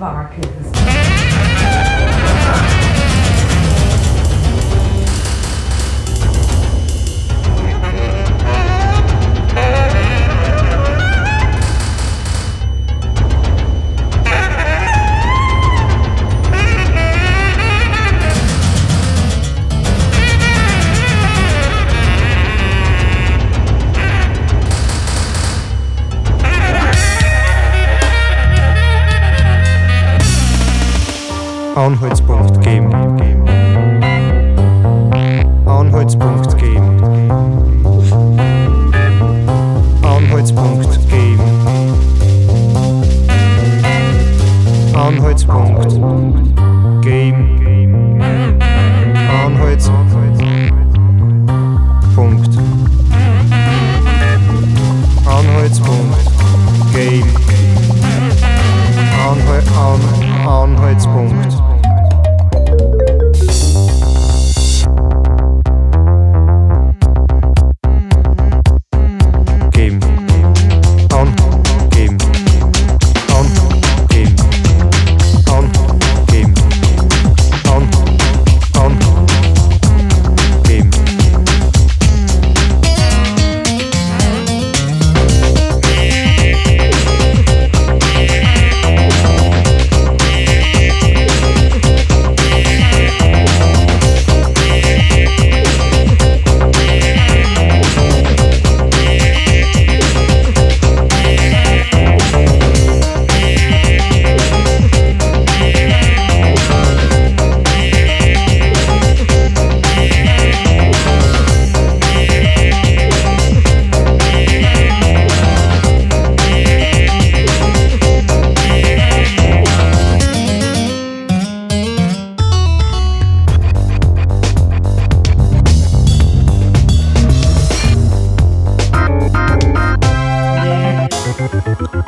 Vargas. Anhaltspunkt geben. Anhaltspunkt geben. Anhaltspunkt. Anhaltspunkt. Anhaltspunkt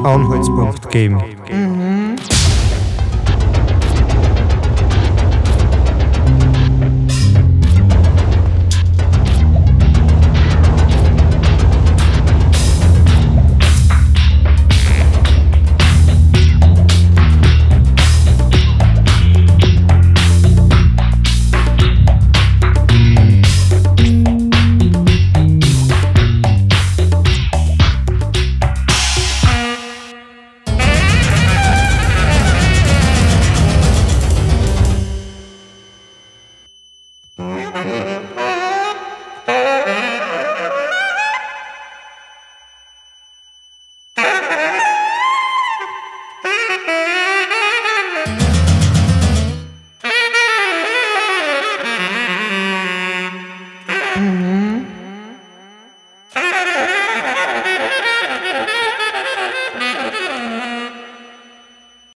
Anhaltspunkt geben.